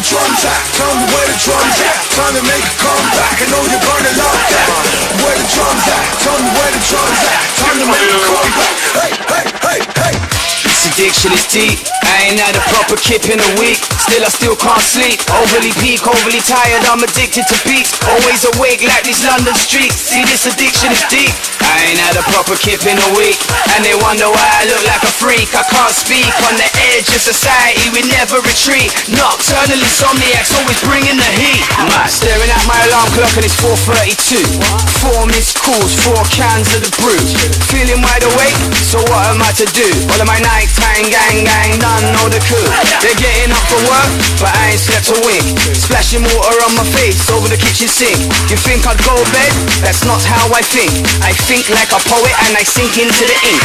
the drums at? Tell me where the drums at. Time to make a comeback. I know you're gonna love that. Where the drums at? Tell me where the drums at. Time to make a comeback. Hey, hey, hey, hey. This addiction is deep. I ain't had a proper kip in a week. Still, I still can't sleep. Overly peak, overly tired. I'm addicted to beats. Always awake like these London streets. See, this addiction is deep. I ain't had a proper kip in a week. And they wonder why I look like a freak. I can't speak on the edge of society. We never retreat. Nocturnal insomniacs always bringing the heat. Mad. Staring at my alarm clock and it's 4:32. Four missed calls, four cans of the brew. Feeling wide awake. So what am I to do? All of my nighttime gang gang done know the coup. They're getting up for work, but I ain't slept a wink. Splashing water on my face over the kitchen sink. You think I'd go bed? That's not how I think. I think like a poet and I sink into the ink.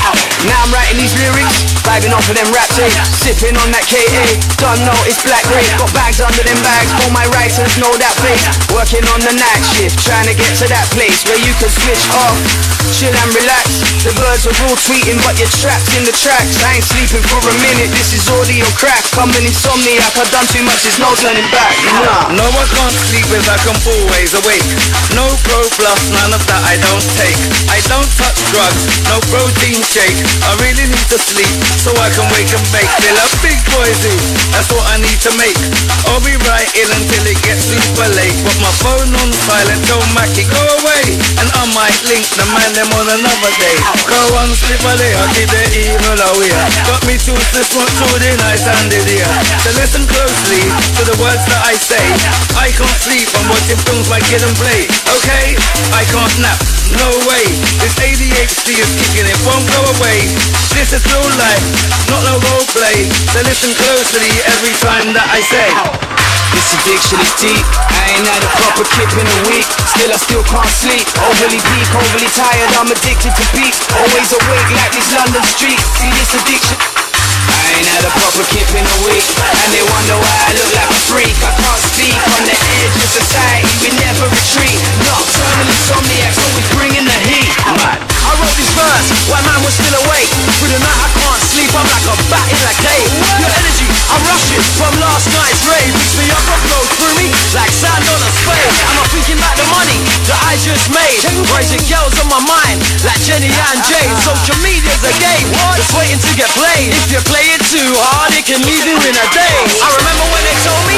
Now I'm writing these lyrics, bagging off of them rap tapes, eh? sipping on that KA. Don't know it's black grape, got bags under them bags. All my writers know that place. Working on the night shift, trying to get to that place where you can switch off, chill and relax. The birds are all tweeting, but you're trapped in the tracks. I ain't sleeping for a minute, this is audio crack. Coming insomniac, I've done too much, there's no turning back. Nah. No, I can't sleep without I'm always awake. No pro plus, none of that I don't take. I don't touch drugs, no protein shake. I really need to sleep so I can wake and bake. Feel a big boy do, that's what I need to make. I'll be right writing until it gets super late. Put my phone on silent, tell Mackie go away. And I might link the man them on another day. Go on, slip a I'll keep the evil away. Got me to slip on through the night and the day. So listen closely to the words that I say. I can't sleep, I'm watching films like Kid and Play. Okay, I can't nap, no way. This ADHD is kicking, it won't go away. This is real life, not no role play. So listen closely every time that I say. This addiction is deep. I ain't had a proper kip in a week. Still, I still can't sleep. Overly peak, overly tired. I'm addicted to beats. Always awake like these London streets. See this addiction. I ain't had a proper kip in a week. And they wonder why I look like a freak. I can't speak on the edge of society. We never retreat. Nocturnal insomniacs always bringing the heat. Mad. I wrote this verse while man was still awake. Through the night I can't sleep, I'm like a bat in a cave. Your energy, I'm rushing from last night's rave. Picks me up and flows through me like sand on a spade. Am I thinking about the money that I just made? Raising girls on my mind like Jenny and Jade. Social media's a game, just waiting to get played. If you play it too hard, it can leave you in a day. I remember when they told me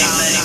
bang, bang.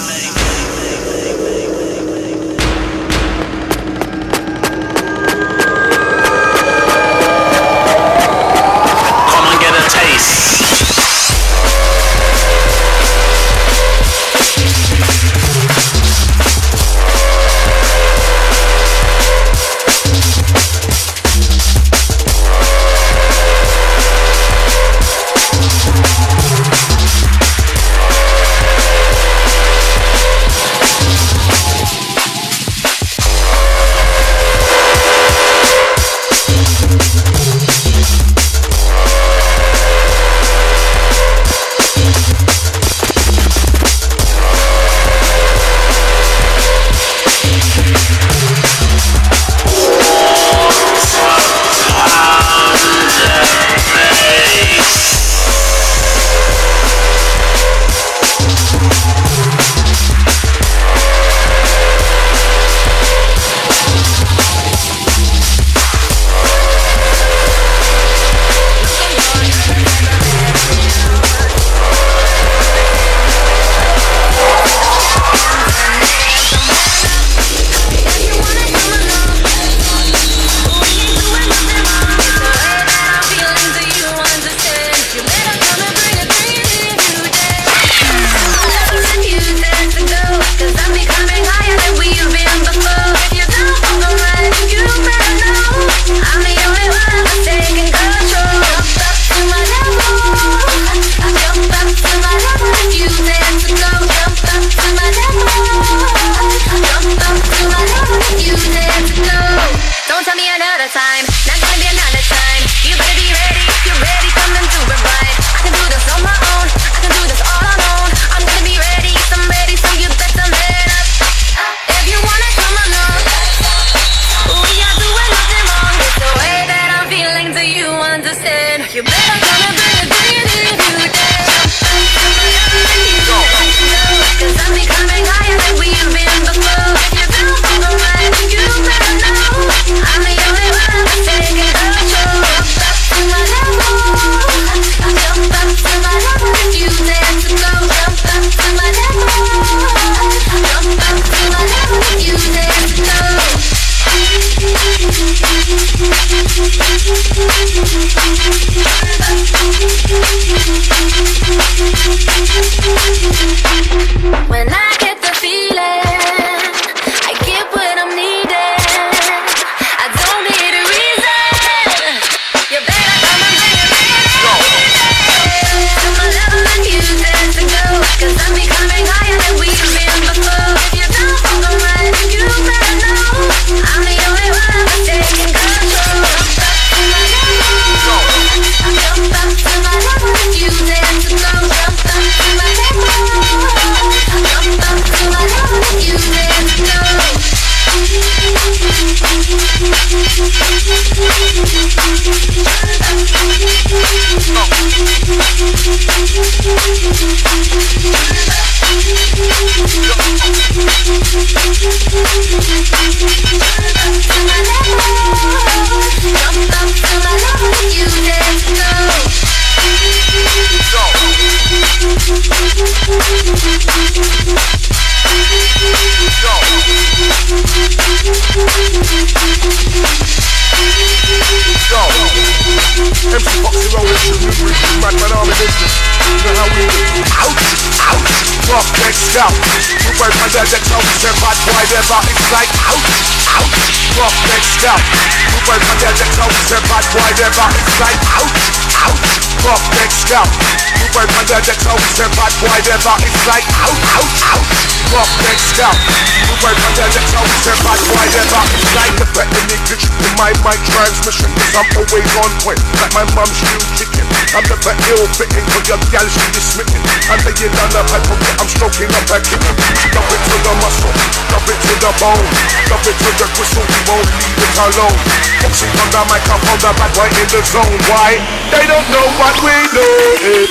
Cause I'm becoming higher than we down. You work my dead and no return, but whatever, like out, out. rough next down. You work my dead and no return, but whatever, like out out. Fuck next scout. You wait my dad that's back, said bad boy never it's like out, out, out. Fuck next scout. You wait my dad that's back, said bad boy never it's like the fact that nigga in my mic transmission is I'm always on point. Like my mum's new chicken. I'm never ill fitting for your gal she is smitten. I'm laying on the pipe, I'm stroking up her kitten. Love it to the muscle, love it to the bone, love it to the crystal, you won't leave it alone. Boxing on the mic up on the back. boy in the zone. Why? They don't know what we know.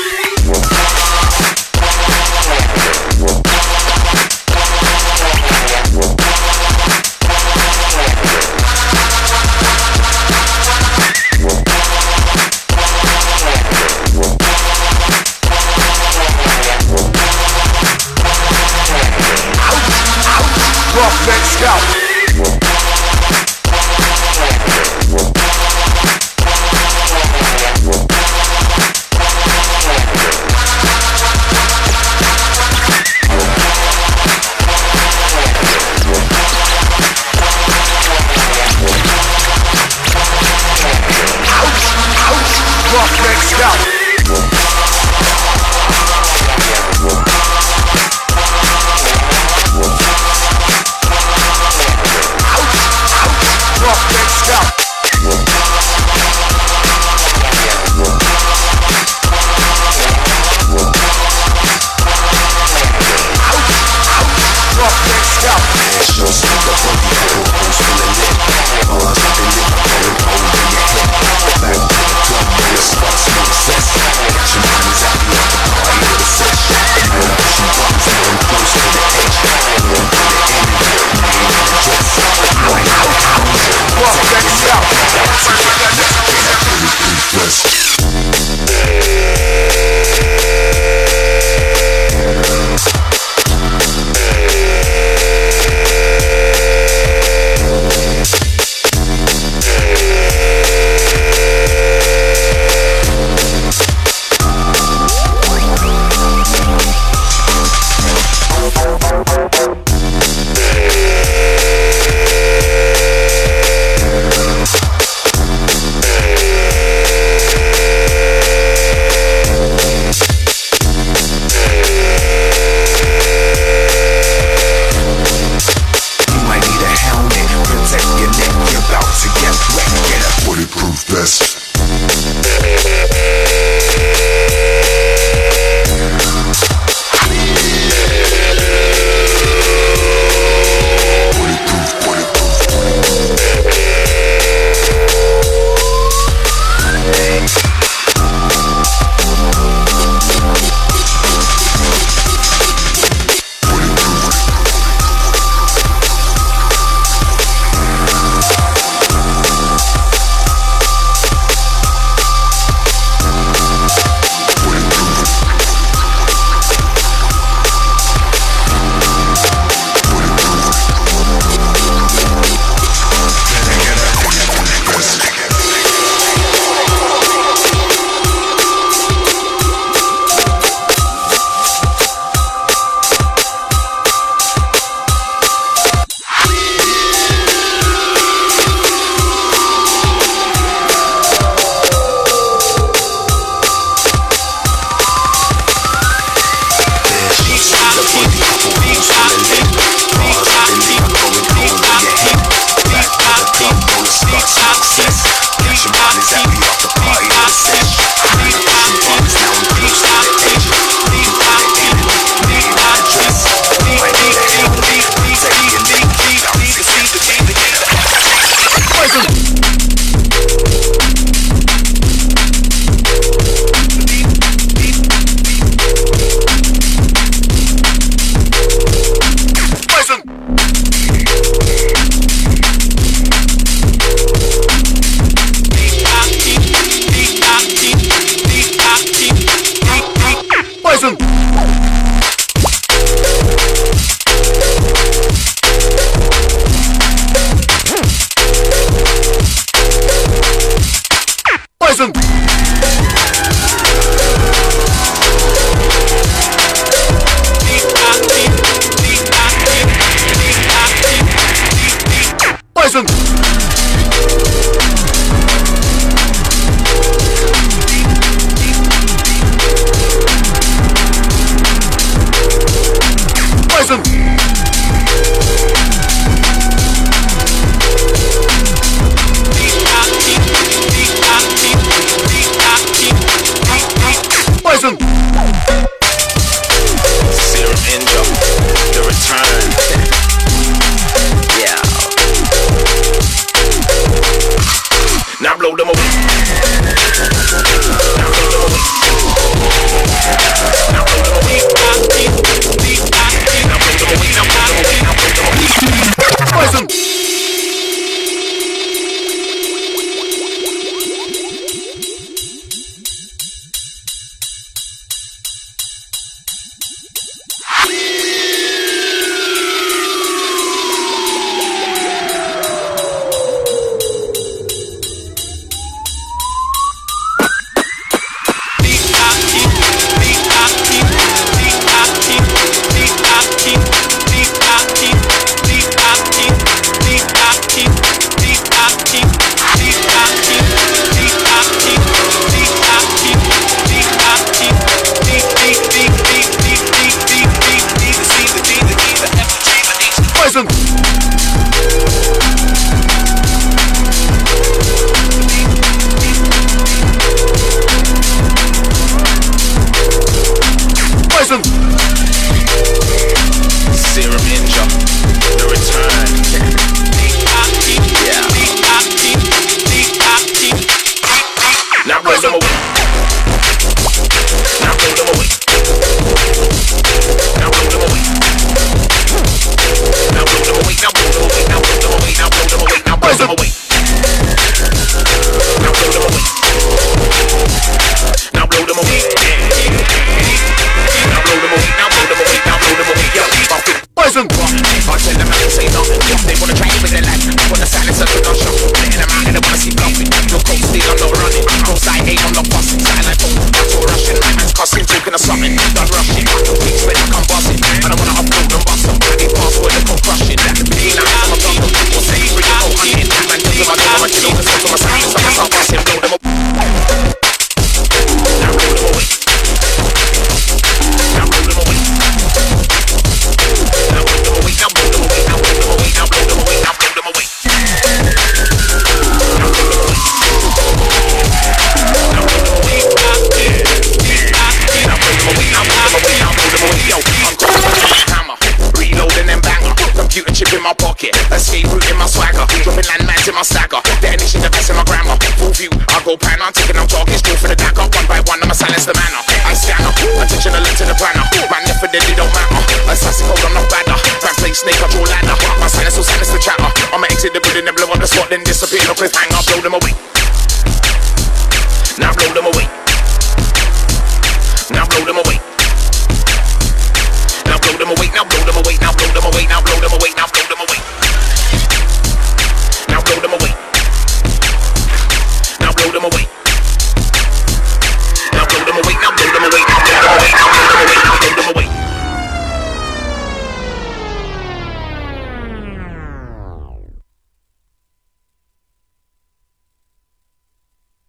Scout. Big access. Nationalities that we off the party with a set. whole plan on taking out talking straight for the dock One by one, I'ma silence the manner. I stand up, attention alert to the planner. Man, if it did, it don't matter. Assassin code, I'm not badder. Man, play snake, control ladder. My silence will silence the chatter. I'ma exit the building and blow up the spot, then disappear. No cliffhanger, blow them away.